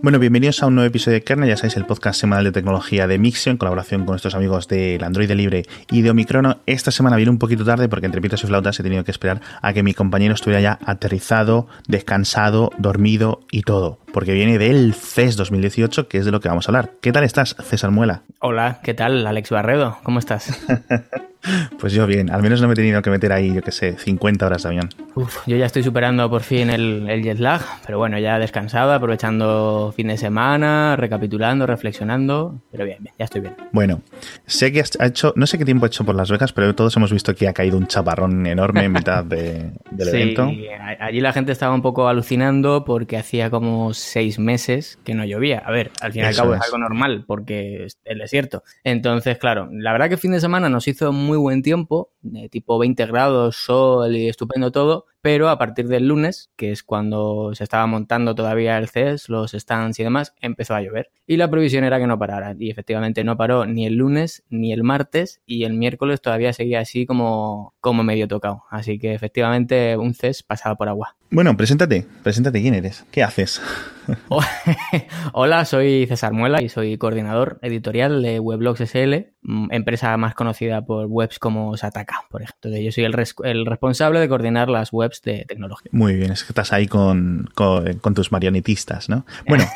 Bueno, bienvenidos a un nuevo episodio de Kernel, ya sabéis, el podcast semanal de tecnología de Mixio, en colaboración con nuestros amigos del Android Libre y de Omicrono. Esta semana viene un poquito tarde porque entre pitos y flautas he tenido que esperar a que mi compañero estuviera ya aterrizado, descansado, dormido y todo, porque viene del CES 2018, que es de lo que vamos a hablar. ¿Qué tal estás, César Muela? Hola, ¿qué tal, Alex Barredo? ¿Cómo estás? Pues yo bien, al menos no me he tenido que meter ahí, yo qué sé, 50 horas de avión. Uf, yo ya estoy superando por fin el, el, jet lag, pero bueno, ya descansado, aprovechando fin de semana, recapitulando, reflexionando, pero bien, bien, ya estoy bien. Bueno, sé que ha hecho, no sé qué tiempo ha hecho por Las Vegas, pero todos hemos visto que ha caído un chaparrón enorme en mitad de, del sí, evento. allí la gente estaba un poco alucinando porque hacía como seis meses que no llovía. A ver, al fin y al cabo es. es algo normal porque es el desierto. Entonces, claro, la verdad que fin de semana nos hizo muy buen tiempo, de tipo 20 grados, sol y estupendo todo, pero a partir del lunes, que es cuando se estaba montando todavía el CES, los stands y demás, empezó a llover. Y la previsión era que no parara. Y efectivamente no paró ni el lunes ni el martes y el miércoles todavía seguía así como, como medio tocado. Así que efectivamente un CES pasaba por agua. Bueno, preséntate, preséntate quién eres, qué haces. Hola, soy César Muela y soy coordinador editorial de Weblogs SL, empresa más conocida por webs como Sataka, por ejemplo. Entonces, yo soy el, res el, responsable de coordinar las webs de tecnología. Muy bien, es que estás ahí con, con, con tus marionetistas, ¿no? Bueno.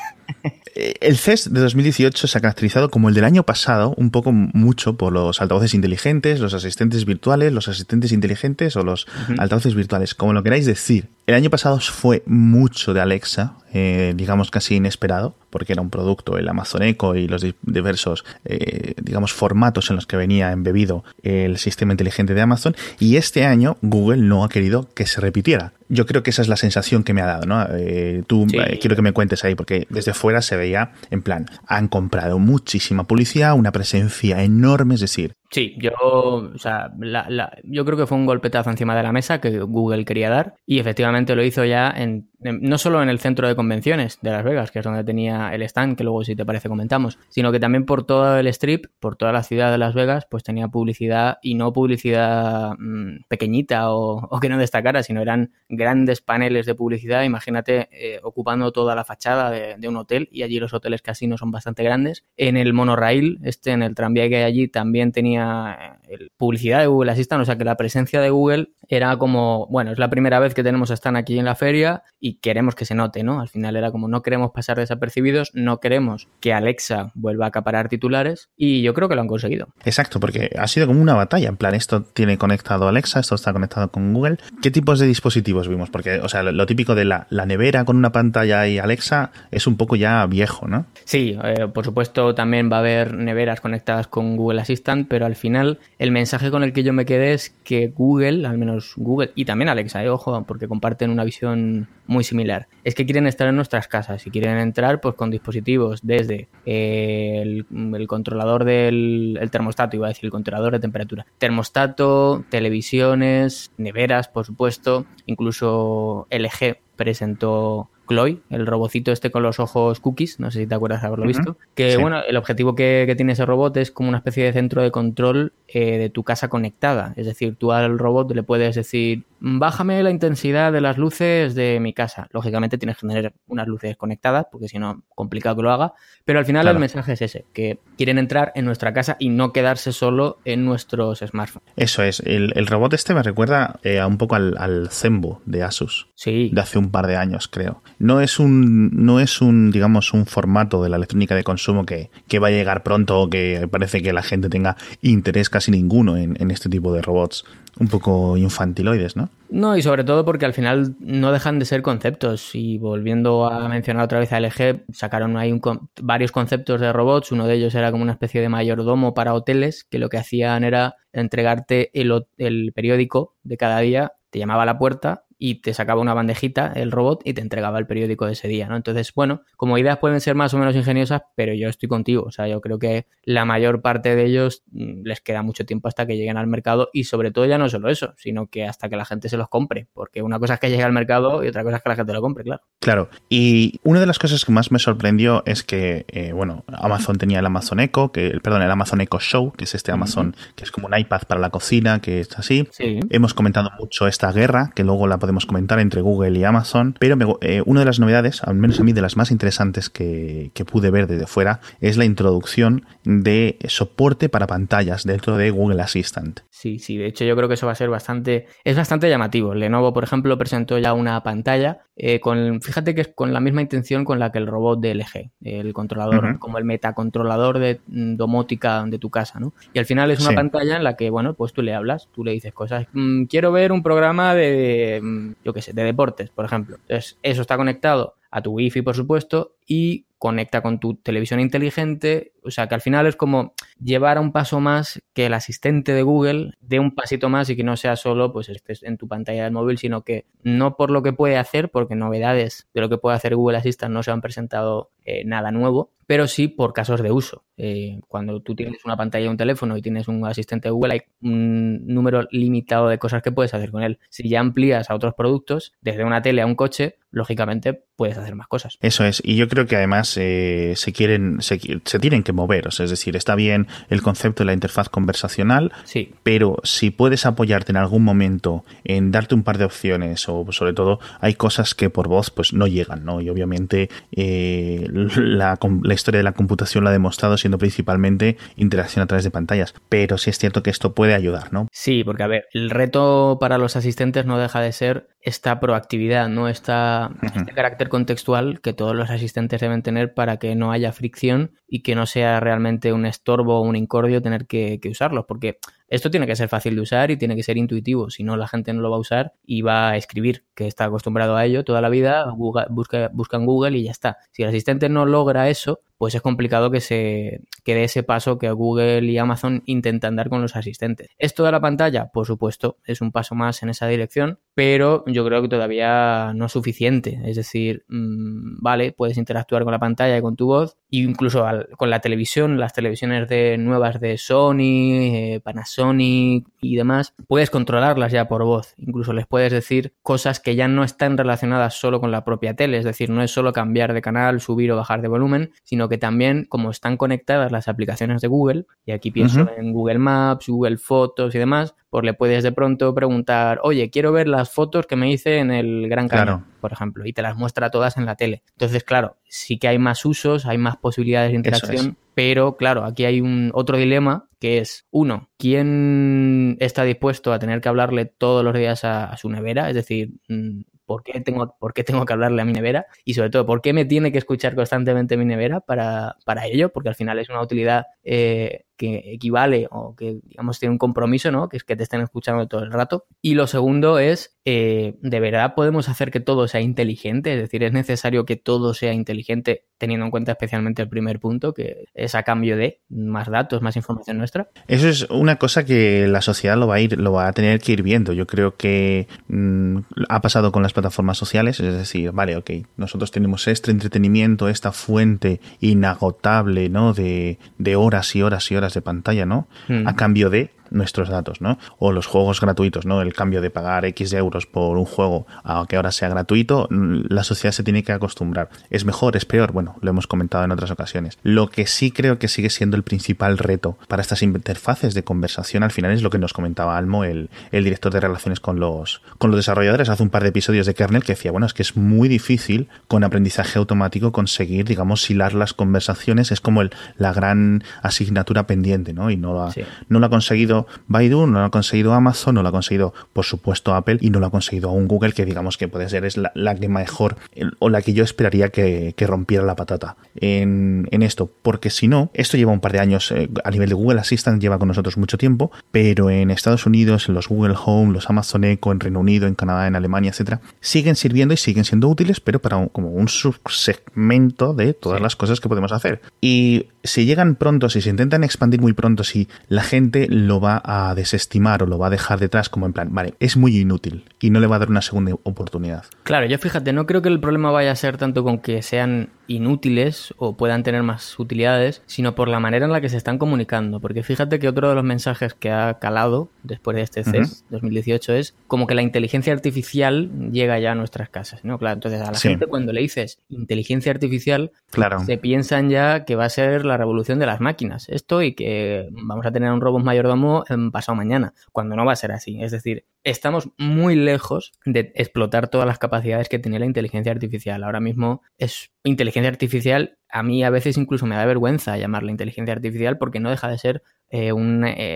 El CES de 2018 se ha caracterizado como el del año pasado, un poco mucho por los altavoces inteligentes, los asistentes virtuales, los asistentes inteligentes o los uh -huh. altavoces virtuales, como lo queráis decir. El año pasado fue mucho de Alexa, eh, digamos casi inesperado, porque era un producto, el Amazon Echo y los diversos, eh, digamos, formatos en los que venía embebido el sistema inteligente de Amazon. Y este año Google no ha querido que se repitiera. Yo creo que esa es la sensación que me ha dado, ¿no? Eh, tú sí. quiero que me cuentes ahí, porque desde fuera se veía en plan, han comprado muchísima publicidad, una presencia enorme, es decir, Sí, yo, o sea, la, la, yo creo que fue un golpetazo encima de la mesa que Google quería dar y efectivamente lo hizo ya en, no solo en el centro de convenciones de Las Vegas, que es donde tenía el stand, que luego si te parece comentamos, sino que también por todo el strip, por toda la ciudad de Las Vegas, pues tenía publicidad y no publicidad mmm, pequeñita o, o, que no destacara, sino eran grandes paneles de publicidad, imagínate eh, ocupando toda la fachada de, de, un hotel y allí los hoteles casinos son bastante grandes. En el monorail, este, en el tranvía que hay allí, también tenía publicidad de Google Assistant, o sea que la presencia de Google era como, bueno, es la primera vez que tenemos a Stan aquí en la feria y queremos que se note, ¿no? Al final era como no queremos pasar desapercibidos, no queremos que Alexa vuelva a acaparar titulares y yo creo que lo han conseguido. Exacto, porque ha sido como una batalla, en plan, esto tiene conectado Alexa, esto está conectado con Google. ¿Qué tipos de dispositivos vimos? Porque, o sea, lo típico de la, la nevera con una pantalla y Alexa es un poco ya viejo, ¿no? Sí, eh, por supuesto también va a haber neveras conectadas con Google Assistant, pero al final el mensaje con el que yo me quedé es que Google, al menos Google y también Alexa, eh, ojo, porque comparten una visión muy similar, es que quieren estar en nuestras casas y quieren entrar pues con dispositivos desde eh, el, el, controlador del el termostato, iba a decir el controlador de temperatura, termostato, televisiones, neveras, por supuesto, incluso LG presentó Chloe, el robocito este con los ojos cookies, no sé si te acuerdas de haberlo uh -huh. visto, que sí. bueno, el objetivo que, que, tiene ese robot es como una especie de centro de control eh, de tu casa conectada, es decir, tú al robot le puedes decir, bájame la intensidad de las luces de mi casa, lógicamente tienes que tener unas luces conectadas, porque si no, complicado que lo haga, pero al final claro. el mensaje es ese, que quieren entrar en nuestra casa y no quedarse solo en nuestros smartphones. Eso es, el, el robot este me recuerda eh, un poco al, al Zenbo de Asus, sí. de hace un par de años creo no es un, no es un, digamos, un formato de la electrónica de consumo que, que va a llegar pronto o que parece que la gente tenga interés casi ninguno en, este tipo de robots un poco infantiloides, ¿no? No, y sobre todo porque al final no dejan de ser conceptos. Y volviendo a mencionar otra vez a LG, sacaron ahí varios conceptos de robots. Uno de ellos era como una especie de mayordomo para hoteles, que lo que hacían era entregarte el, el periódico de cada día, te llamaba a la puerta y te sacaba una bandejita el robot y te entregaba el periódico de ese día, ¿no? Entonces, bueno, como ideas pueden ser más o menos ingeniosas, pero yo estoy contigo, o sea, yo creo que la mayor parte de ellos mm, les queda mucho tiempo hasta que lleguen al mercado y sobre todo ya no solo eso, sino que hasta que la gente se los compre, porque una cosa es que llegue al mercado y otra cosa es que la gente lo compre, claro. Claro, y una de las cosas que más me sorprendió es que, eh, bueno, Amazon tenía el Amazon Echo, que, perdón, el Amazon Echo Show, que es este Amazon, uh -huh. que es como un iPad para la cocina, que es así. Sí. Hemos comentado mucho esta guerra, que luego la podemos podemos comentar entre Google y Amazon, pero eh, una de las novedades, al menos a mí de las más interesantes que, que pude ver desde fuera, es la introducción de soporte para pantallas dentro de Google Assistant. Sí, sí, de hecho yo creo que eso va a ser bastante, es bastante llamativo. Lenovo, por ejemplo, presentó ya una pantalla eh, con, fíjate que es con la misma intención con la que el robot de LG, el controlador, como el metacontrolador de mm, domótica de tu casa, ¿no? Y al final es una pantalla en la que, bueno, pues tú le hablas, tú le dices cosas. Mm, quiero ver un programa de, mm, yo qué sé, de deportes, por ejemplo. Entonces, eso está conectado a tu wifi, por supuesto, y conecta con tu televisión inteligente. O sea, que al final es como llevar a un paso más que el asistente de Google dé un pasito más y que no sea solo pues estés en tu pantalla del móvil, sino que no por lo que puede hacer, porque novedades de lo que puede hacer Google Assistant no se han presentado eh, nada nuevo, pero sí por casos de uso. Eh, cuando tú tienes una pantalla de un teléfono y tienes un asistente de Google, hay un número limitado de cosas que puedes hacer con él. Si ya amplías a otros productos, desde una tele a un coche, lógicamente puedes hacer más cosas. Eso es, y yo creo que además eh, se quieren, se, tienen que mover, es decir, está bien el concepto de la interfaz conversacional, sí. pero si puedes apoyarte en algún momento en darte un par de opciones, o sobre todo hay cosas que por voz pues no llegan, ¿no? Y obviamente eh, la, la, historia de la computación la ha demostrado siendo principalmente interacción a través de pantallas, pero sí es cierto que esto puede ayudar, ¿no? Sí, porque a ver, el reto para los asistentes no deja de ser esta proactividad, ¿no? Esta, este carácter contextual que todos los asistentes deben tener para que no haya fricción y que no sea realmente un estorbo o un incordio tener que, que usarlos, porque esto tiene que ser fácil de usar y tiene que ser intuitivo, si no la gente no lo va a usar y va a escribir, que está acostumbrado a ello toda la vida, busca, busca en Google y ya está. Si el asistente no logra eso, pues es complicado que se quede ese paso que Google y Amazon intentan dar con los asistentes. ¿Esto de la pantalla? Por supuesto, es un paso más en esa dirección, pero yo creo que todavía no es suficiente. Es decir, mmm, vale, puedes interactuar con la pantalla y con tu voz, incluso con la televisión, las televisiones de nuevas de Sony, eh, Panasonic y demás, puedes controlarlas ya por voz. Incluso les puedes decir cosas que ya no están relacionadas solo con la propia tele, es decir, no es solo cambiar de canal, subir o bajar de volumen, sino que también, como están conectadas las aplicaciones de Google, y aquí pienso en Google Maps, Google Fotos y demás, pues le puedes de pronto preguntar, oye, quiero ver las fotos que me hice en el Gran Canal, por ejemplo, y te las muestra todas en la tele. Entonces, claro, sí que hay más usos, hay más posibilidades de interacción, pero claro, aquí hay un otro dilema que es, uno, ¿quién está dispuesto a tener que hablarle todos los días a, su nevera? Es decir, mm, ¿por qué, tengo, ¿por qué tengo que hablarle a mi nevera? Y sobre todo, ¿por qué me tiene que escuchar constantemente mi nevera para, para ello? Porque al final es una utilidad eh, que equivale o que, digamos, tiene un compromiso, ¿no? Que es que te estén escuchando todo el rato. Y lo segundo es, eh, ¿de verdad podemos hacer que todo sea inteligente? Es decir, ¿es necesario que todo sea inteligente teniendo en cuenta especialmente el primer punto, que es a cambio de más datos, más información nuestra? Eso es una cosa que la sociedad lo va a ir, lo va a tener que ir viendo. Yo creo que mm, ha pasado con las plataformas sociales, es decir, vale, ok, nosotros tenemos este entretenimiento, esta fuente inagotable, ¿no? De, de horas y horas y horas de pantalla, ¿no? A cambio de nuestros datos, ¿no? O los juegos gratuitos, ¿no? El cambio de pagar X euros por un juego a que ahora sea gratuito, mm, la sociedad se tiene que acostumbrar. ¿Es mejor? ¿Es peor? Bueno, lo hemos comentado en otras ocasiones. Lo que sí creo que sigue siendo el principal reto para estas interfaces de conversación al final es lo que nos comentaba Almo, el, el director de relaciones con los, con los desarrolladores, hace un par de episodios de kernel que decía, bueno, es que es muy difícil con aprendizaje automático conseguir, digamos, hilar las conversaciones. Es como el, la gran asignatura pendiente, ¿no? Y no lo ha, no lo ha conseguido Baidu, no lo ha conseguido Amazon, no lo ha conseguido, por supuesto, Apple y no lo ha conseguido aún Google, que digamos que puede ser es la, que mejor o la que yo esperaría que, rompiera la patata en, esto, porque si no, esto lleva un par de años eh, a nivel de Google Assistant, lleva con nosotros mucho tiempo, pero en Estados Unidos, en los Google Home, los Amazon Echo, en Reino Unido, en Canadá, en Alemania, etcétera, siguen sirviendo y siguen siendo útiles, pero para como un subsegmento de todas las cosas que podemos hacer. Y si llegan pronto, si se intentan expandir muy pronto, si la gente lo va a desestimar o lo va a dejar detrás como en plan, vale, es muy inútil y no le va a dar una segunda oportunidad. Claro, yo fíjate, no creo que el problema vaya a ser tanto con que sean inútiles o puedan tener más utilidades, sino por la manera en la que se están comunicando. Porque fíjate que otro de los mensajes que ha calado después de este CES 2018 es como que la inteligencia artificial llega ya a nuestras casas, ¿no? Claro, entonces a la gente cuando le dices inteligencia artificial, claro. se piensan ya que va a ser la revolución de las máquinas. Esto y que vamos a tener un robot mayordomo en pasado mañana, cuando no va a ser así. Es decir, estamos muy lejos de explotar todas las capacidades que tiene la inteligencia artificial. Ahora mismo es inteligencia artificial, a mí a veces incluso me da vergüenza llamarla inteligencia artificial porque no deja de ser eh, eh,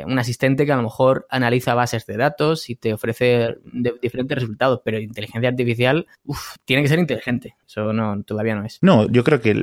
un, asistente que a lo mejor analiza bases de datos y te ofrece diferentes resultados, pero inteligencia artificial tiene que ser inteligente. Eso no, todavía no es. No, yo creo que,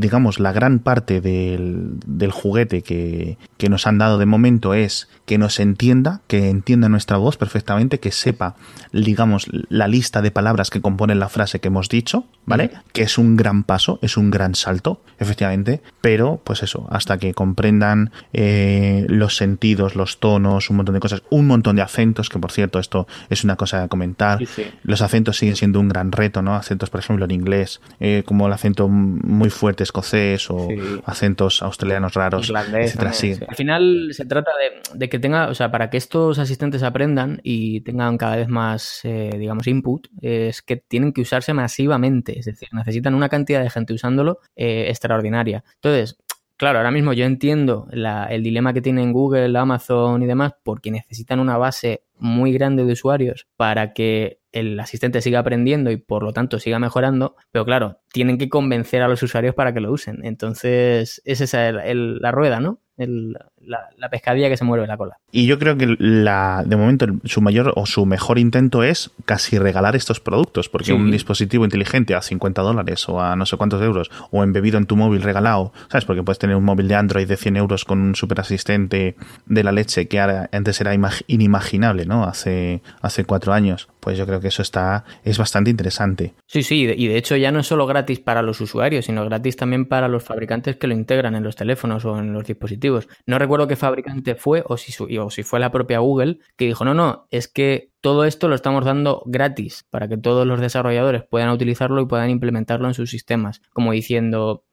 digamos, la gran parte del, juguete que, que nos han dado de momento es que nos entienda, que entienda nuestra voz perfectamente, que sepa, digamos, la lista de palabras que componen la frase que hemos dicho, ¿vale? Que es un gran paso, es un gran salto, efectivamente, pero pues eso, hasta que comprendan eh, los sentidos, los tonos, un montón de cosas, un montón de acentos, que por cierto, esto es una cosa a comentar. Los acentos siguen siendo un gran reto, ¿no? Acentos, por ejemplo, en inglés, eh, como el acento muy fuerte escocés o acentos australianos raros, etcétera. Al final se trata de, que tenga, o sea, para que estos asistentes aprendan y tengan cada vez más, eh, digamos, input, es que tienen que usarse masivamente, es decir, necesitan una cantidad de gente usándolo eh, extraordinaria. Entonces, Claro, ahora mismo yo entiendo el dilema que tienen Google, Amazon y demás, porque necesitan una base muy grande de usuarios para que el asistente siga aprendiendo y por lo tanto siga mejorando, pero claro, tienen que convencer a los usuarios para que lo usen. Entonces, es esa la rueda, ¿no? La, pescadilla que se mueve la cola. Y yo creo que la, de momento su mayor o su mejor intento es casi regalar estos productos, porque un dispositivo inteligente a 50 dólares o a no sé cuántos euros, o embebido en tu móvil regalado, ¿sabes? Porque puedes tener un móvil de Android de 100 euros con un super asistente de la leche que antes era inimaginable, ¿no? Hace, hace cuatro años. Pues yo creo que eso está, es bastante interesante. Sí, sí, y de hecho ya no es solo gratis para los usuarios, sino gratis también para los fabricantes que lo integran en los teléfonos o en los dispositivos. No recuerdo qué fabricante fue o si, o si fue la propia Google que dijo, no, no, es que todo esto lo estamos dando gratis para que todos los desarrolladores puedan utilizarlo y puedan implementarlo en sus sistemas, como diciendo,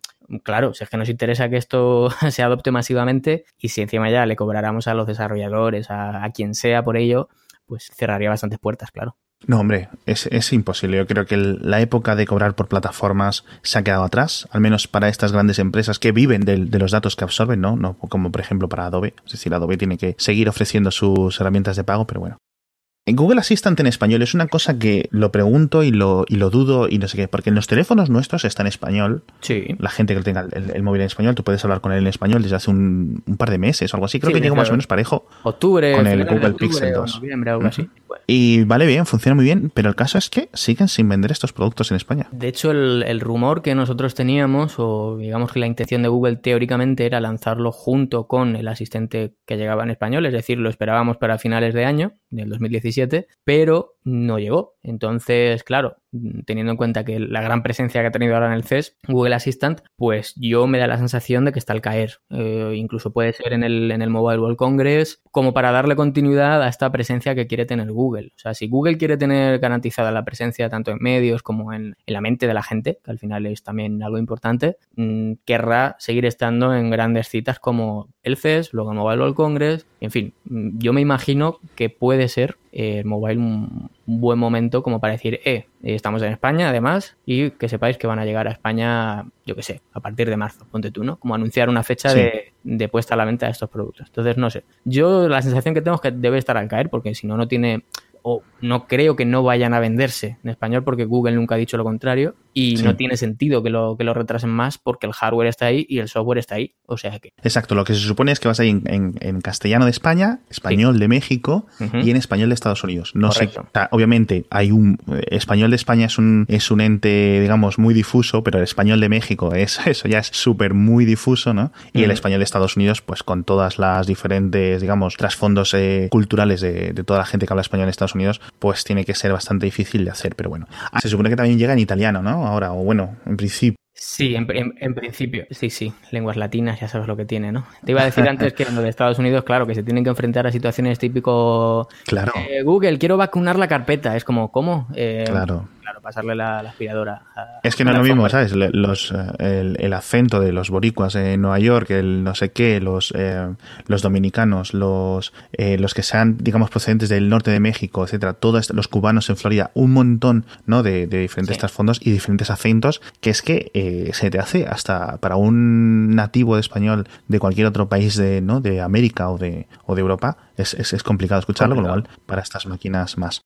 claro, si es que nos interesa que esto se adopte masivamente y si encima ya le cobráramos a los desarrolladores, a, quien sea por ello, pues cerraría bastantes puertas, claro. No, hombre, es, imposible. Yo creo que la época de cobrar por plataformas se ha quedado atrás, al menos para estas grandes empresas que viven de, de, los datos que absorben, ¿no? ¿no? Como por ejemplo para Adobe. Es decir, Adobe tiene que seguir ofreciendo sus herramientas de pago, pero bueno. En Google Assistant en español es una cosa que lo pregunto y lo, y lo dudo y no sé qué, porque en los teléfonos nuestros está en español. Sí. La gente que tenga el, móvil en español, tú puedes hablar con él en español desde hace un, par de meses o algo así. Creo que llega más o menos parejo. Octubre. Con el Google Pixel 2. Y vale bien, funciona muy bien, pero el caso es que siguen sin vender estos productos en España. De hecho, el, el rumor que nosotros teníamos, o digamos que la intención de Google teóricamente era lanzarlo junto con el asistente que llegaba en español, es decir, lo esperábamos para finales de año, del 2017, pero no llegó. Entonces, claro, teniendo en cuenta que la gran presencia que ha tenido ahora en el CES, Google Assistant, pues yo me da la sensación de que está al caer. Eh, incluso puede ser en el, en el Mobile World Congress, como para darle continuidad a esta presencia que quiere tener Google. O sea, si Google quiere tener garantizada la presencia tanto en medios como en, la mente de la gente, que al final es también algo importante, mm, querrá seguir estando en grandes citas como el CES, luego el Mobile World Congress, en fin, mm, yo me imagino que puede ser eh, mobile un, buen momento como para decir, eh, estamos en España además y que sepáis que van a llegar a España, yo qué sé, a partir de marzo, ponte tú, ¿no? Como anunciar una fecha de, de, puesta a la venta de estos productos. Entonces, no sé, yo la sensación que tengo es que debe estar al caer porque si no, no tiene o no creo que no vayan a venderse en español porque Google nunca ha dicho lo contrario y no tiene sentido que lo, que lo retrasen más porque el hardware está ahí y el software está ahí. O sea que... Exacto, lo que se supone es que vas a ir en, castellano de España, español de México y en español de Estados Unidos. No sé, obviamente hay un... Eh, español de España es un, es un ente, digamos, muy difuso, pero el español de México es eso, ya es súper muy difuso, ¿no? Y el español de Estados Unidos, pues con todas las diferentes, digamos, trasfondos eh, culturales de, de toda la gente que habla español en Estados Unidos, pues tiene que ser bastante difícil de hacer, pero bueno. Se supone que también llega en italiano, ¿no? Ahora, o bueno, en principio. Sí, en, principio, sí, sí, lenguas latinas, ya sabes lo que tiene, ¿no? Te iba a decir antes que en los de Estados Unidos, claro, que se tienen que enfrentar a situaciones típico. Claro. Eh, Google, quiero vacunar la carpeta. Es como, ¿cómo? Eh, claro claro, pasarle la, aspiradora. es que no es lo mismo, ¿sabes? Los, el, el, acento de los boricuas en Nueva York, el no sé qué, los, los dominicanos, los, los que sean, digamos, procedentes del norte de México, etcétera, todos los cubanos en Florida, un montón, ¿no? De, diferentes trasfondos y diferentes acentos, que es que se te hace hasta para un nativo de español de cualquier otro país de, ¿no? de América o de, o de Europa, es, es, complicado escucharlo, con lo cual para estas máquinas más.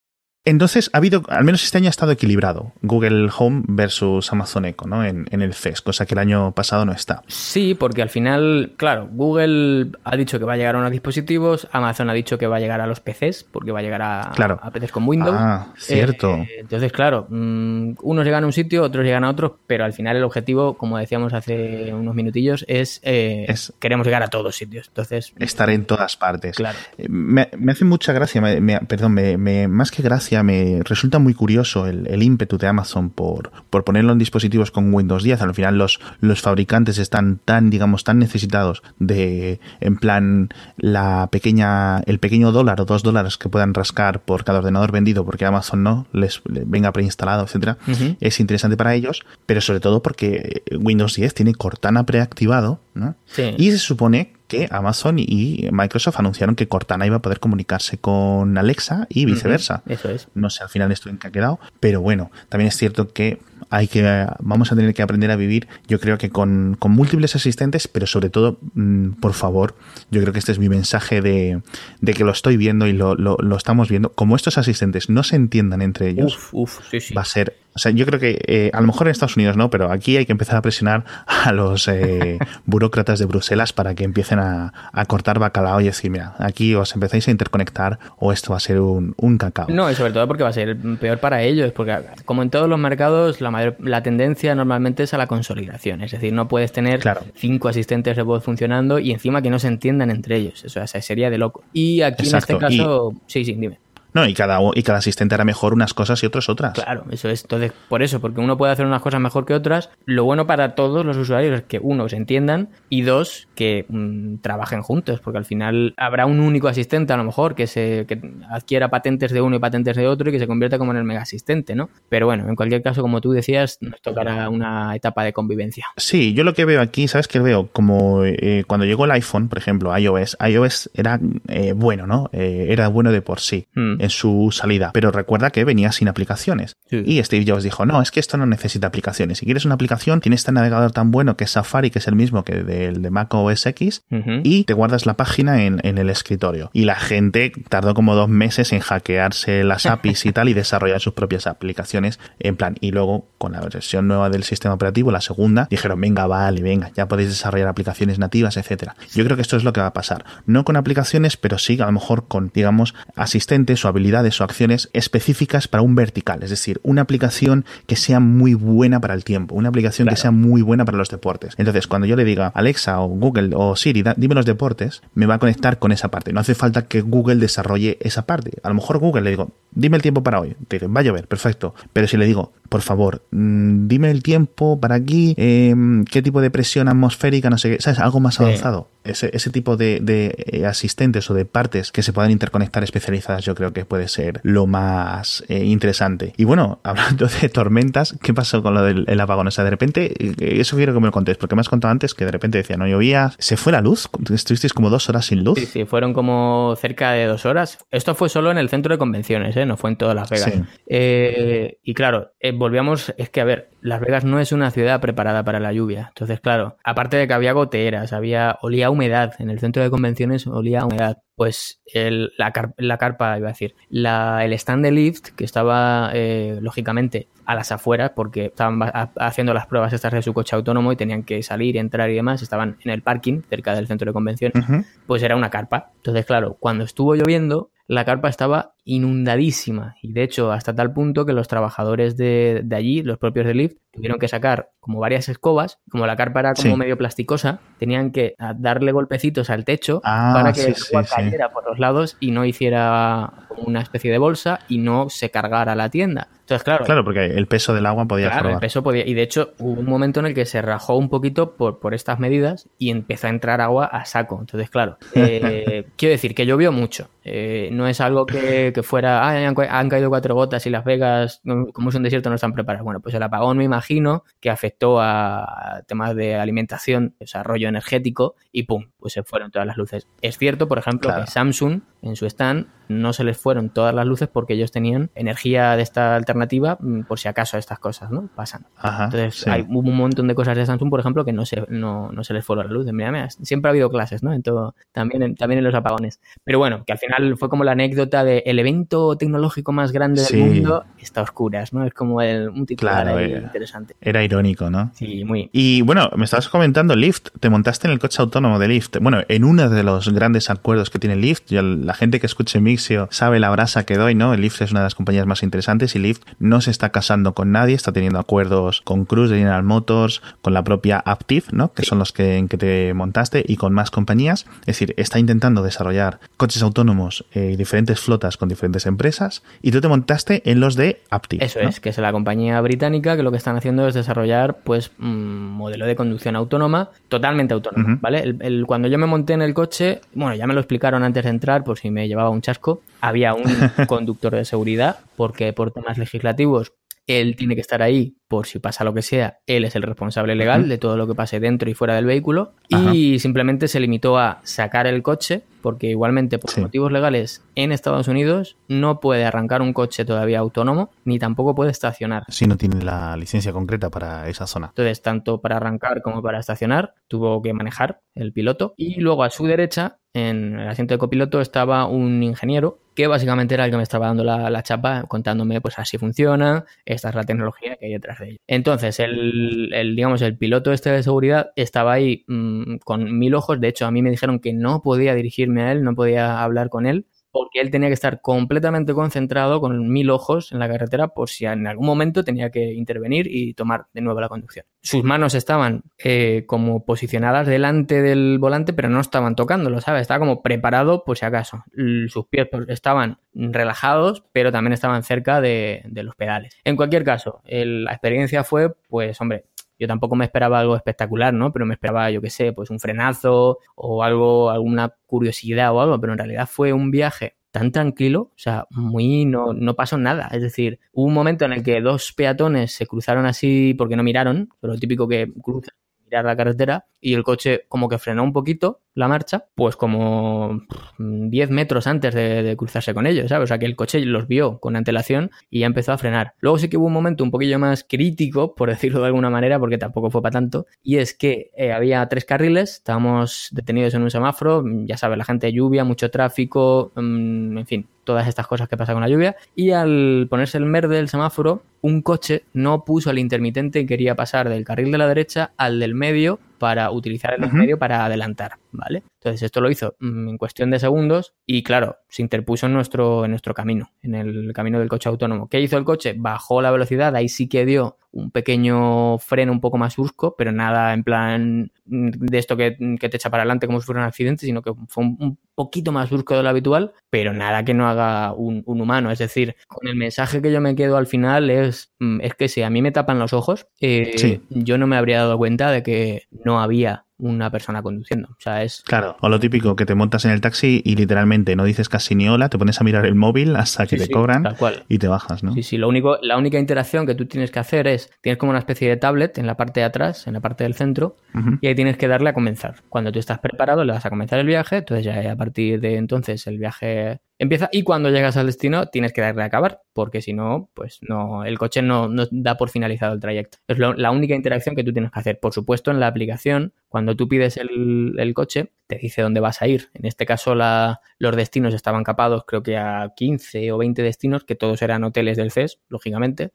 Entonces, ha habido, al menos este año ha estado equilibrado, Google Home versus Amazon Echo, ¿no? En, el CES, cosa que el año pasado no está. Sí, porque al final, claro, Google ha dicho que va a llegar a unos dispositivos, Amazon ha dicho que va a llegar a los PCs, porque va a llegar a, a PCs con Windows. Ah, cierto. Eh, entonces, claro, mm, unos llegan a un sitio, otros llegan a otro, pero al final el objetivo, como decíamos hace unos minutillos, es, eh, queremos llegar a todos sitios. Entonces, estar en todas partes. Claro. Eh, me, hace mucha gracia, perdón, me, más que gracia me resulta muy curioso el, ímpetu de Amazon por, por ponerlo en dispositivos con Windows 10. Al final los, los fabricantes están tan, digamos, tan necesitados de, en plan, la pequeña, el pequeño dólar o dos dólares que puedan rascar por cada ordenador vendido porque Amazon no les, venga preinstalado, etcétera. Es interesante para ellos, pero sobre todo porque Windows 10 tiene Cortana preactivado, ¿no? Y se supone que Amazon y Microsoft anunciaron que Cortana iba a poder comunicarse con Alexa y viceversa. Eso es. No sé al final esto en qué ha quedado, pero bueno, también es cierto que hay que vamos a tener que aprender a vivir, yo creo que con, múltiples asistentes, pero sobre todo, mm, por favor, yo creo que este es mi mensaje de, que lo estoy viendo y lo, lo, estamos viendo. Como estos asistentes no se entiendan entre ellos, va a ser o sea, yo creo que eh, a lo mejor en Estados Unidos no, pero aquí hay que empezar a presionar a los eh, burócratas de Bruselas para que empiecen a, cortar bacalao y decir, mira, aquí os empezáis a interconectar o esto va a ser un, un, cacao. No, y sobre todo porque va a ser peor para ellos, porque como en todos los mercados, la, mayor, la tendencia normalmente es a la consolidación. Es decir, no puedes tener cinco asistentes de voz funcionando y encima que no se entiendan entre ellos. Eso sería de loco. Y aquí en este caso, sí, sí, dime. No, y cada, y cada asistente hará mejor unas cosas y otras otras. Claro, eso es. Entonces, por eso, porque uno puede hacer unas cosas mejor que otras, lo bueno para todos los usuarios es que, uno, se entiendan y dos, que mm, trabajen juntos, porque al final habrá un único asistente, a lo mejor, que se que adquiera patentes de uno y patentes de otro y que se convierta como en el mega asistente, ¿no? Pero bueno, en cualquier caso, como tú decías, nos tocará una etapa de convivencia. Sí, yo lo que veo aquí, ¿sabes qué veo? Como eh, cuando llegó el iPhone, por ejemplo, iOS, iOS era eh, bueno, ¿no? Eh, era bueno de por sí. Hmm en su salida, pero recuerda que venía sin aplicaciones. Y Steve Jobs dijo, no, es que esto no necesita aplicaciones. Si quieres una aplicación, tienes este navegador tan bueno que es Safari, que es el mismo que del de Mac OS X, y te guardas la página en, el escritorio. Y la gente tardó como dos meses en hackearse las APIs y tal y desarrollar sus propias aplicaciones en plan. Y luego, con la versión nueva del sistema operativo, la segunda, dijeron, venga, vale, venga, ya podéis desarrollar aplicaciones nativas, etcétera. Yo creo que esto es lo que va a pasar. No con aplicaciones, pero sí a lo mejor con, digamos, asistentes o habilidades o acciones específicas para un vertical, es decir, una aplicación que sea muy buena para el tiempo, una aplicación que sea muy buena para los deportes. Entonces, cuando yo le diga Alexa o Google o Siri, dime los deportes, me va a conectar con esa parte. No hace falta que Google desarrolle esa parte. A lo mejor Google le digo, dime el tiempo para hoy. Te dice, va a llover, perfecto. Pero si le digo, por favor, mm, dime el tiempo para aquí, em, qué tipo de presión atmosférica, no sé qué, ¿sabes? Algo más avanzado. Ese, ese tipo de, eh, asistentes o de partes que se puedan interconectar especializadas, yo creo que puede ser lo más eh, interesante. Y bueno, hablando de tormentas, ¿qué pasó con lo del apagón? O sea, de repente, eh, eso quiero que me lo contéis, porque me has contado antes que de repente decía, no llovía, se fue la luz, estuvisteis como dos horas sin luz. Sí, sí, fueron como cerca de dos horas. Esto fue solo en el centro de convenciones, ¿eh? no fue en todas Las Vegas. y claro, volvíamos, es que a ver, Las Vegas no es una ciudad preparada para la lluvia. Entonces, claro, aparte de que había goteras, había, olía humedad, en el centro de convenciones olía humedad pues el, la, la, carpa, iba a decir, la, el stand de lift, que estaba eh, lógicamente a las afueras, porque estaban haciendo las pruebas estas de su coche autónomo y tenían que salir, entrar y demás, estaban en el parking cerca del centro de convenciones, pues era una carpa. Entonces, claro, cuando estuvo lloviendo, la carpa estaba inundadísima. Y de hecho hasta tal punto que los trabajadores de, de allí, los propios de lift, tuvieron que sacar como varias escobas, como la carpa era como medio plasticosa, tenían que darle golpecitos al techo ah, para que el agua cayera por los lados y no hiciera una especie de bolsa y no se cargara la tienda. Entonces, claro. Claro, porque el peso del agua podía Claro, el peso podía. Y de hecho, hubo un momento en el que se rajó un poquito por, por estas medidas y empezó a entrar agua a saco. Entonces, claro. Eh, quiero decir que llovió mucho. Eh, no es algo que, que fuera, ah, han, caído cuatro gotas y Las Vegas, como es un desierto, no están preparadas. Bueno, pues el apagón me imagino que afectó a temas de alimentación, desarrollo energético y pum, pues se fueron todas las luces. Es cierto, por ejemplo, que Samsung en su stand no se les fueron todas las luces porque ellos tenían energía de esta alternativa mm, por si acaso estas cosas no pasan. Entonces hay, un montón de cosas de Samsung, por ejemplo, que no se, no, se les fueron las luces. Mira, siempre ha habido clases, ¿no? En todo, también, en, también en los apagones. Pero bueno, que al final fue como la anécdota de el evento tecnológico más grande del mundo está a oscuras, ¿no? Es como el, un titular interesante. Era irónico, ¿no? Sí, muy. Y bueno, me estabas comentando Lyft, te montaste en el coche autónomo de Lyft. Bueno, en uno de los grandes acuerdos que tiene Lyft, la gente que escuche Mixio sabe la brasa que doy, ¿no? El Lyft es una de las compañías más interesantes y Lyft no se está casando con nadie, está teniendo acuerdos con Cruise, de General Motors, con la propia Aptiv, ¿no? Que son los que, en que te montaste y con más compañías. Es decir, está intentando desarrollar coches autónomos eh, y diferentes flotas con diferentes empresas y tú te montaste en los de Aptiv. Eso es, que es la compañía británica que lo que están haciendo es desarrollar pues un modelo de conducción autónoma totalmente autónomo, ¿vale? el, cuando yo me monté en el coche, bueno, ya me lo explicaron antes de entrar por si me llevaba un chasco, había un conductor de seguridad porque por temas legislativos él tiene que estar ahí por si pasa lo que sea, él es el responsable legal de todo lo que pase dentro y fuera del vehículo y simplemente se limitó a sacar el coche porque igualmente por motivos legales en Estados Unidos no puede arrancar un coche todavía autónomo ni tampoco puede estacionar. Si no tiene la licencia concreta para esa zona. Entonces, tanto para arrancar como para estacionar, tuvo que manejar el piloto y luego a su derecha en el asiento de copiloto estaba un ingeniero que básicamente era el que me estaba dando la, chapa contándome pues así funciona, esta es la tecnología que hay detrás de ella. Entonces el, digamos el piloto este de seguridad estaba ahí mm, con mil ojos, de hecho a mí me dijeron que no podía dirigirme a él, no podía hablar con él porque él tenía que estar completamente concentrado con mil ojos en la carretera por si en algún momento tenía que intervenir y tomar de nuevo la conducción. Sus manos estaban eh, como posicionadas delante del volante, pero no estaban tocándolo, ¿sabes? Estaba como preparado por si acaso. Sus pies pues, estaban relajados, pero también estaban cerca de, los pedales. En cualquier caso, la experiencia fue, pues, hombre, yo tampoco me esperaba algo espectacular, ¿no? Pero me esperaba, yo qué sé, pues un frenazo o algo, alguna curiosidad o algo, pero en realidad fue un viaje tan tranquilo, o sea, muy no, no pasó nada. Es decir, hubo un momento en el que dos peatones se cruzaron así porque no miraron, pero lo típico que cruzan mirar la carretera y el coche como que frenó un poquito la marcha, pues como 10 metros antes de, cruzarse con ellos, ¿sabes? O sea que el coche los vio con antelación y ya empezó a frenar. Luego sí que hubo un momento un poquillo más crítico, por decirlo de alguna manera, porque tampoco fue para tanto, y es que eh, había tres carriles, estábamos detenidos en un semáforo, ya sabes, la gente lluvia, mucho tráfico, mm, en fin, todas estas cosas que pasan con la lluvia, y al ponerse el verde del semáforo, un coche no puso el intermitente y quería pasar del carril de la derecha al del medio para utilizar el medio para adelantar, ¿vale? Entonces esto lo hizo mm, en cuestión de segundos y claro, se interpuso en nuestro, en nuestro camino, en el camino del coche autónomo. ¿Qué hizo el coche? Bajó la velocidad, ahí sí que dio un pequeño freno un poco más brusco, pero nada en plan de esto que, te echa para adelante como si fuera un accidente, sino que fue un, poquito más brusco de lo habitual, pero nada que no haga un, humano. Es decir, con el mensaje que yo me quedo al final es, mm, es que si a mí me tapan los ojos, eh, yo no me habría dado cuenta de que no había una persona conduciendo. O sea, es. Claro, o lo típico, que te montas en el taxi y literalmente no dices casi ni hola, te pones a mirar el móvil hasta que te cobran y te bajas, ¿no? Sí, sí, lo único, la única interacción que tú tienes que hacer es, tienes como una especie de tablet en la parte de atrás, en la parte del centro, y ahí tienes que darle a comenzar. Cuando tú estás preparado, le vas a comenzar el viaje, entonces ya a partir de entonces el viaje empieza y cuando llegas al destino tienes que darle a acabar, porque si no, pues no, el coche no, da por finalizado el trayecto. Es la única interacción que tú tienes que hacer. Por supuesto, en la aplicación, cuando tú pides el, el coche, te dice dónde vas a ir. En este caso, la, los destinos estaban capados, creo que a 15 o 20 destinos, que todos eran hoteles del CES, lógicamente,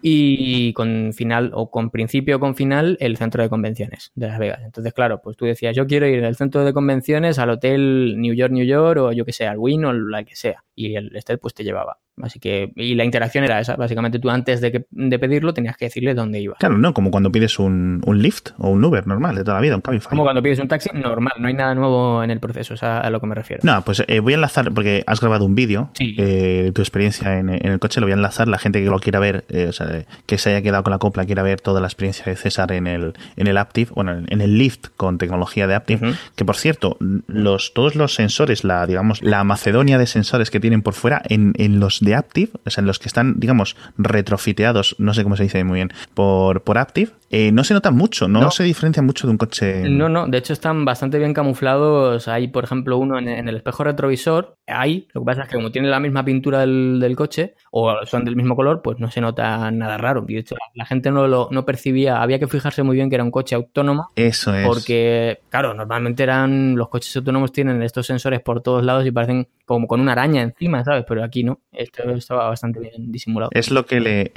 y con final o con principio o con final el centro de convenciones de Las Vegas. Entonces, claro, pues tú decías, yo quiero ir del centro de convenciones al hotel New York, New York, o yo que sé, al Wynn o la que sea. Y el este pues te llevaba. Así que, y la interacción era esa. Básicamente tú antes de, que, de pedirlo tenías que decirle dónde iba. Claro, no, como cuando pides un, un Lyft o un Uber normal de toda la vida, un Cabify. Como cuando pides un taxi normal, no hay nada nuevo en el proceso, es a, lo que me refiero. No, pues eh, voy a enlazar, porque has grabado un vídeo eh, tu experiencia en, el coche, lo voy a enlazar, la gente que lo quiera ver, eh, o sea, que se haya quedado con la copla, quiera ver toda la experiencia de César en el, en el Aptiv, bueno, en el Lyft con tecnología de Aptiv, que por cierto, los, todos los sensores, la, digamos, la Macedonia de sensores que tiene tienen por fuera, en, en, los de Active, o sea, en los que están, digamos, retrofiteados, no sé cómo se dice muy bien, por, por Active, eh, no se nota mucho, no, se diferencia mucho de un coche. No, no, de hecho están bastante bien camuflados. Hay, por ejemplo, uno en, el espejo retrovisor. Hay, lo que pasa es que como tiene la misma pintura del, coche o son del mismo color, pues no se nota nada raro. De hecho, la gente no lo no percibía. Había que fijarse muy bien que era un coche autónomo. Eso es. Porque, claro, normalmente eran los coches autónomos tienen estos sensores por todos lados y parecen como con una araña encima, ¿sabes? Pero aquí no. Esto estaba bastante bien disimulado. Es lo que le.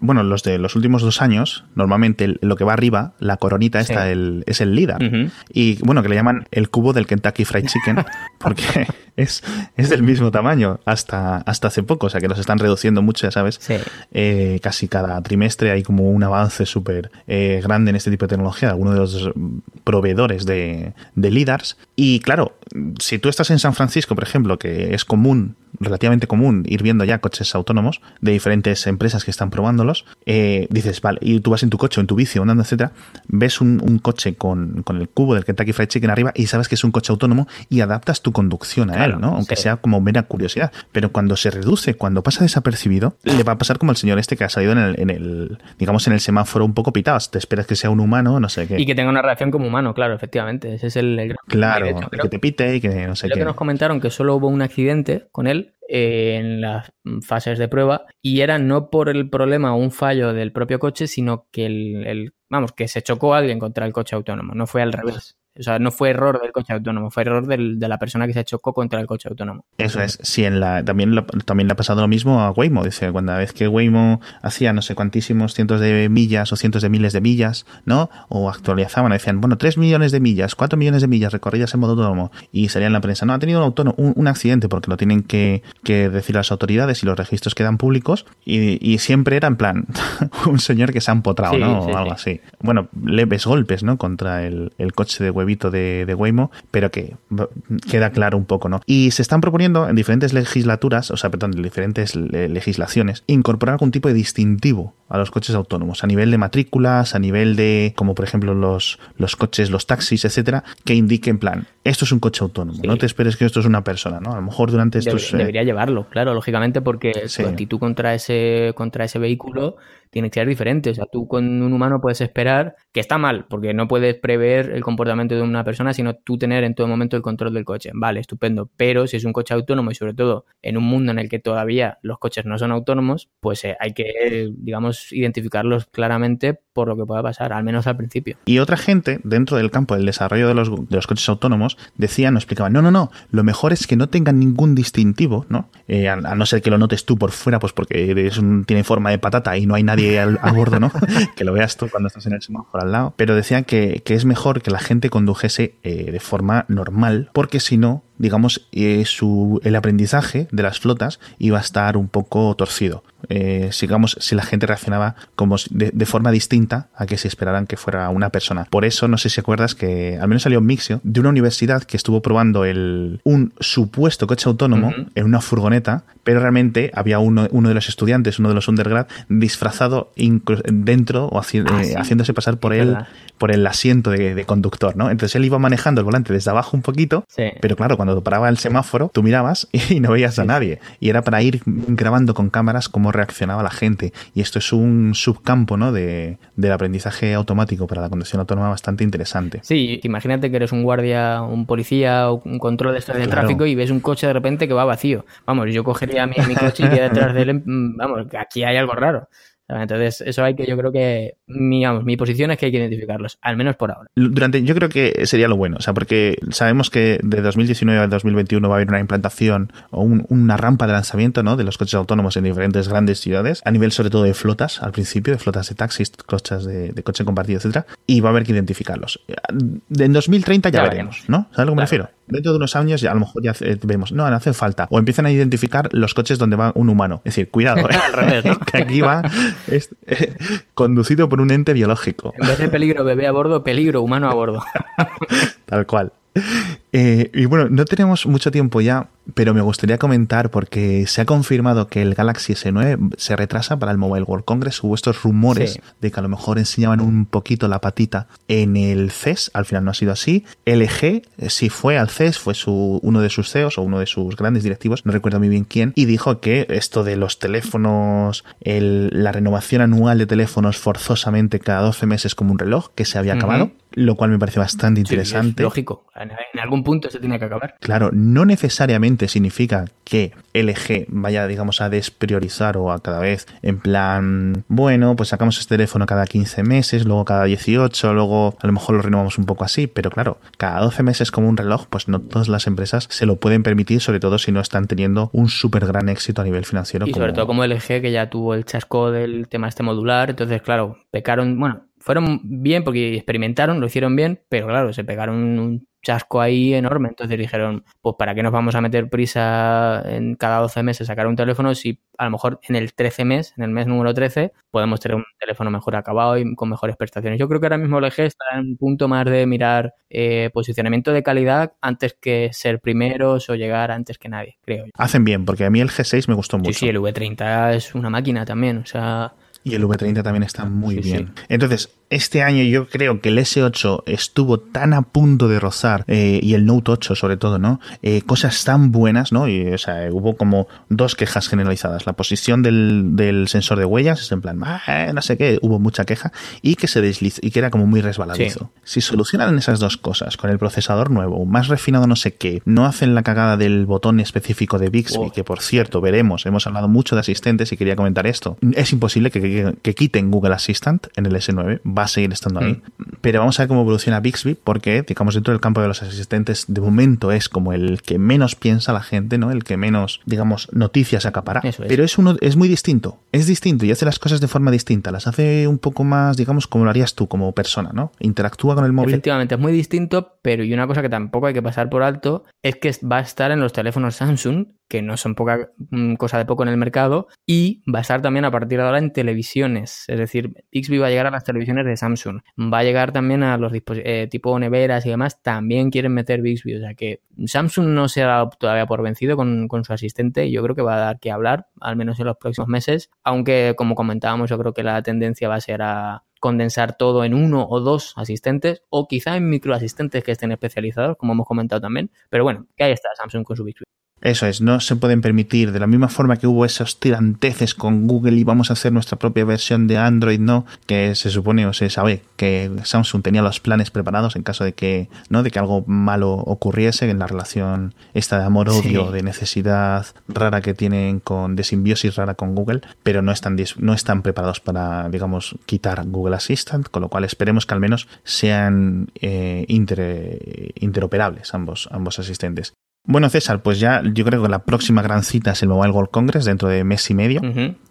bueno, los de los últimos dos años, normalmente lo que va arriba, la coronita esta, es el líder. Y bueno, que le llaman el cubo del Kentucky Fried Chicken, porque es, es del mismo tamaño hasta, hasta hace poco, o sea que los están reduciendo mucho, ya sabes. Eh, casi cada trimestre hay como un avance súper eh, grande en este tipo de tecnología, alguno de los proveedores de, de LIDARs. Y claro, si tú estás en San Francisco, por ejemplo, que es común relativamente común ir viendo ya coches autónomos de diferentes empresas que están probándolos. Eh, dices, vale, y tú vas en tu coche o en tu bici andando, etcétera, ves un, coche con, el cubo del Kentucky Fried Chicken arriba y sabes que es un coche autónomo y adaptas tu conducción a él, ¿no? Aunque sea como mera curiosidad. Pero cuando se reduce, cuando pasa desapercibido, le va a pasar como el señor este que ha salido en el, en el digamos, en el semáforo un poco pitado. Te esperas que sea un humano, no sé qué. Y que tenga una reacción como humano, claro, efectivamente. Ese es el, Claro, que te pite y que no sé qué. que nos comentaron que solo hubo un accidente con él eh, en las fases de prueba y era no por el problema o un fallo del propio coche, sino que el, vamos, que se chocó alguien contra el coche autónomo, no fue al revés. O sea, no fue error del coche autónomo, fue error de la persona que se chocó contra el coche autónomo. Eso es. Sí, en la, también, también le ha pasado lo mismo a Waymo. Dice, cuando vez que Waymo hacía no sé cuantísimos cientos de millas o cientos de miles de millas, ¿no? O actualizaban, decían, bueno, 3 millones de millas, 4 millones de millas recorridas en modo autónomo. Y salía en la prensa, no, ha tenido un, autónomo, un, accidente porque lo tienen que, decir las autoridades y los registros quedan públicos. Y, siempre era en plan, un señor que se ha empotrado, ¿no? o algo así. Bueno, leves golpes, ¿no? Contra el, el coche de Waymo de, de Waymo, pero que queda claro un poco, ¿no? Y se están proponiendo en diferentes legislaturas, o sea, perdón, en diferentes legislaciones, incorporar algún tipo de distintivo a los coches autónomos, a nivel de matrículas, a nivel de, como por ejemplo los, los coches, los taxis, etcétera, que indique en plan, esto es un coche autónomo, no te esperes que esto es una persona, ¿no? A lo mejor durante estos... debería llevarlo, claro, lógicamente, porque su actitud contra ese, contra ese vehículo tiene que ser diferente. O sea, tú con un humano puedes esperar, que está mal, porque no puedes prever el comportamiento de una persona, sino tú tener en todo momento el control del coche. Vale, estupendo. Pero si es un coche autónomo y sobre todo en un mundo en el que todavía los coches no son autónomos, pues eh, hay que, digamos, identificarlos claramente por lo que pueda pasar, al menos al principio. Y otra gente, dentro del campo del desarrollo de los, de los coches autónomos, decían, no explicaban, no, no, no, lo mejor es que no tengan ningún distintivo, ¿no? Eh, a, no ser que lo notes tú por fuera, pues porque tiene forma de patata y no hay nadie al, bordo, ¿no? que lo veas tú cuando estás en el semáforo al lado. Pero decían que, que es mejor que la gente condujese eh, de forma normal, porque si no, digamos, eh, su, el aprendizaje de las flotas iba a estar un poco torcido. Eh, sigamos, si la gente reaccionaba como de, forma distinta a que se esperaran que fuera una persona. Por eso, no sé si acuerdas que al menos salió un mixio de una universidad que estuvo probando el, un supuesto coche autónomo en una furgoneta, pero realmente había uno, uno de los estudiantes, uno de los undergrad, disfrazado dentro o ah, eh, haciéndose pasar por él, por el asiento de, conductor, ¿no? Entonces él iba manejando el volante desde abajo un poquito, pero claro, cuando paraba el semáforo, tú mirabas y no veías a nadie. Y era para ir grabando con cámaras cómo reaccionaba la gente. Y esto es un subcampo ¿no? de, del aprendizaje automático para la conducción autónoma bastante interesante. Sí, imagínate que eres un guardia, un policía o un control de, de tráfico y ves un coche de repente que va vacío. Vamos, yo cogería mi, mi coche y iría detrás de él. Vamos, aquí hay algo raro. Entonces, eso hay que, yo creo que, digamos, mi posición es que hay que identificarlos, al menos por ahora. Durante, yo creo que sería lo bueno, o sea, porque sabemos que de 2019 a 2021 va a haber una implantación o una rampa de lanzamiento, ¿no? De los coches autónomos en diferentes grandes ciudades, a nivel sobre todo de flotas, al principio, de flotas de taxis, coches de, coche compartido, etcétera, y va a haber que identificarlos. En 2030 ya, veremos, ¿no? ¿Sabes a lo que me refiero? Dentro de unos años ya a lo mejor ya vemos, no, no hace falta. O empiezan a identificar los coches donde va un humano. Es decir, cuidado, ¿eh? que aquí va es, eh, conducido por un ente biológico. En vez de peligro bebé a bordo, peligro humano a bordo. Tal cual. Eh, y bueno, no tenemos mucho tiempo ya, pero me gustaría comentar porque se ha confirmado que el Galaxy S9 se retrasa para el Mobile World Congress. Hubo estos rumores de que a lo mejor enseñaban un poquito la patita en el CES. Al final no ha sido así. LG eh, sí fue al CES, fue su, uno de sus CEOs o uno de sus grandes directivos, no recuerdo muy bien quién, y dijo que esto de los teléfonos, la renovación anual de teléfonos forzosamente cada 12 meses como un reloj, que se había acabado lo cual me parece bastante interesante. lógico, en algún punto se tiene que acabar. Claro, no necesariamente significa que LG vaya, digamos, a despriorizar o a cada vez en plan, bueno, pues sacamos este teléfono cada 15 meses, luego cada 18, luego a lo mejor lo renovamos un poco así, pero claro, cada 12 meses como un reloj, pues no todas las empresas se lo pueden permitir, sobre todo si no están teniendo un súper gran éxito a nivel financiero. Y sobre todo como LG, que ya tuvo el chasco del tema este modular, entonces, claro, pecaron, bueno, fueron bien porque experimentaron, lo hicieron bien, pero claro, se pegaron un chasco ahí enorme. Entonces dijeron, pues ¿para qué nos vamos a meter prisa en cada 12 meses sacar un teléfono si a lo mejor en el 13 mes, en el mes número 13, podemos tener un teléfono mejor acabado y con mejores prestaciones? Yo creo que ahora mismo LG está en un punto más de mirar eh, posicionamiento de calidad antes que ser primeros o llegar antes que nadie, creo yo. Hacen bien, porque a mí el G6 me gustó mucho. Sí, sí, el V30 es una máquina también, o sea... Y el V30 también está muy bien. Entonces, este año yo creo que el S8 estuvo tan a punto de rozar, eh, y el Note 8 sobre todo, ¿no? Eh, cosas tan buenas, ¿no? Y, o sea, hubo como dos quejas generalizadas. La posición del, sensor de huellas, es en plan, ah, no sé qué, hubo mucha queja, y que se desliza, y que era como muy resbaladizo. Si solucionan esas dos cosas, con el procesador nuevo, más refinado no sé qué, no hacen la cagada del botón específico de Bixby, oh. que por cierto, veremos, hemos hablado mucho de asistentes y quería comentar esto, es imposible que que, quiten Google Assistant en el S9, va a seguir estando ahí. Mm. Pero vamos a ver cómo evoluciona Bixby, porque, digamos, dentro del campo de los asistentes, de momento es como el que menos piensa la gente, ¿no? El que menos, digamos, noticias acapara. Pero es uno, es muy distinto, es distinto y hace las cosas de forma distinta, las hace un poco más, digamos, como lo harías tú como persona, ¿no? Interactúa con el móvil. Efectivamente, es muy distinto, pero y una cosa que tampoco hay que pasar por alto es que va a estar en los teléfonos Samsung que no son poca mm, cosa de poco en el mercado, y va a estar también a partir de ahora en televisiones. Es decir, Bixby va a llegar a las televisiones de Samsung. Va a llegar también a los eh, tipo neveras y demás, también quieren meter Bixby. O sea que Samsung no se ha dado todavía por vencido con, con su asistente y yo creo que va a dar que hablar, al menos en los próximos meses. Aunque, como comentábamos, yo creo que la tendencia va a ser a condensar todo en uno o dos asistentes o quizá en microasistentes que estén especializados, como hemos comentado también. Pero bueno, que ahí está Samsung con su Bixby. Eso es, no se pueden permitir, de la misma forma que hubo esos tiranteces con Google y vamos a hacer nuestra propia versión de Android, ¿no? Que se supone o se sabe que Samsung tenía los planes preparados en caso de que, ¿no? De que algo malo ocurriese en la relación esta de amor-odio, de necesidad rara que tienen con, de simbiosis rara con Google, pero no están, no están preparados para, digamos, quitar Google Assistant, con lo cual esperemos que al menos sean eh, interoperables ambos, ambos asistentes. Bueno, César, pues ya yo creo que la próxima gran cita es el Mobile World Congress dentro de mes y medio.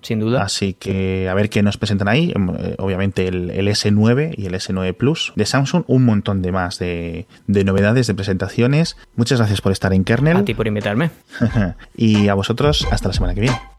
sin duda. Así que a ver qué nos presentan ahí. Em, eh, obviamente el, S9 y el S9 Plus de Samsung. Un montón de más de, de, novedades, de presentaciones. Muchas gracias por estar en Kernel. A ti por invitarme. y a vosotros, hasta la semana que viene.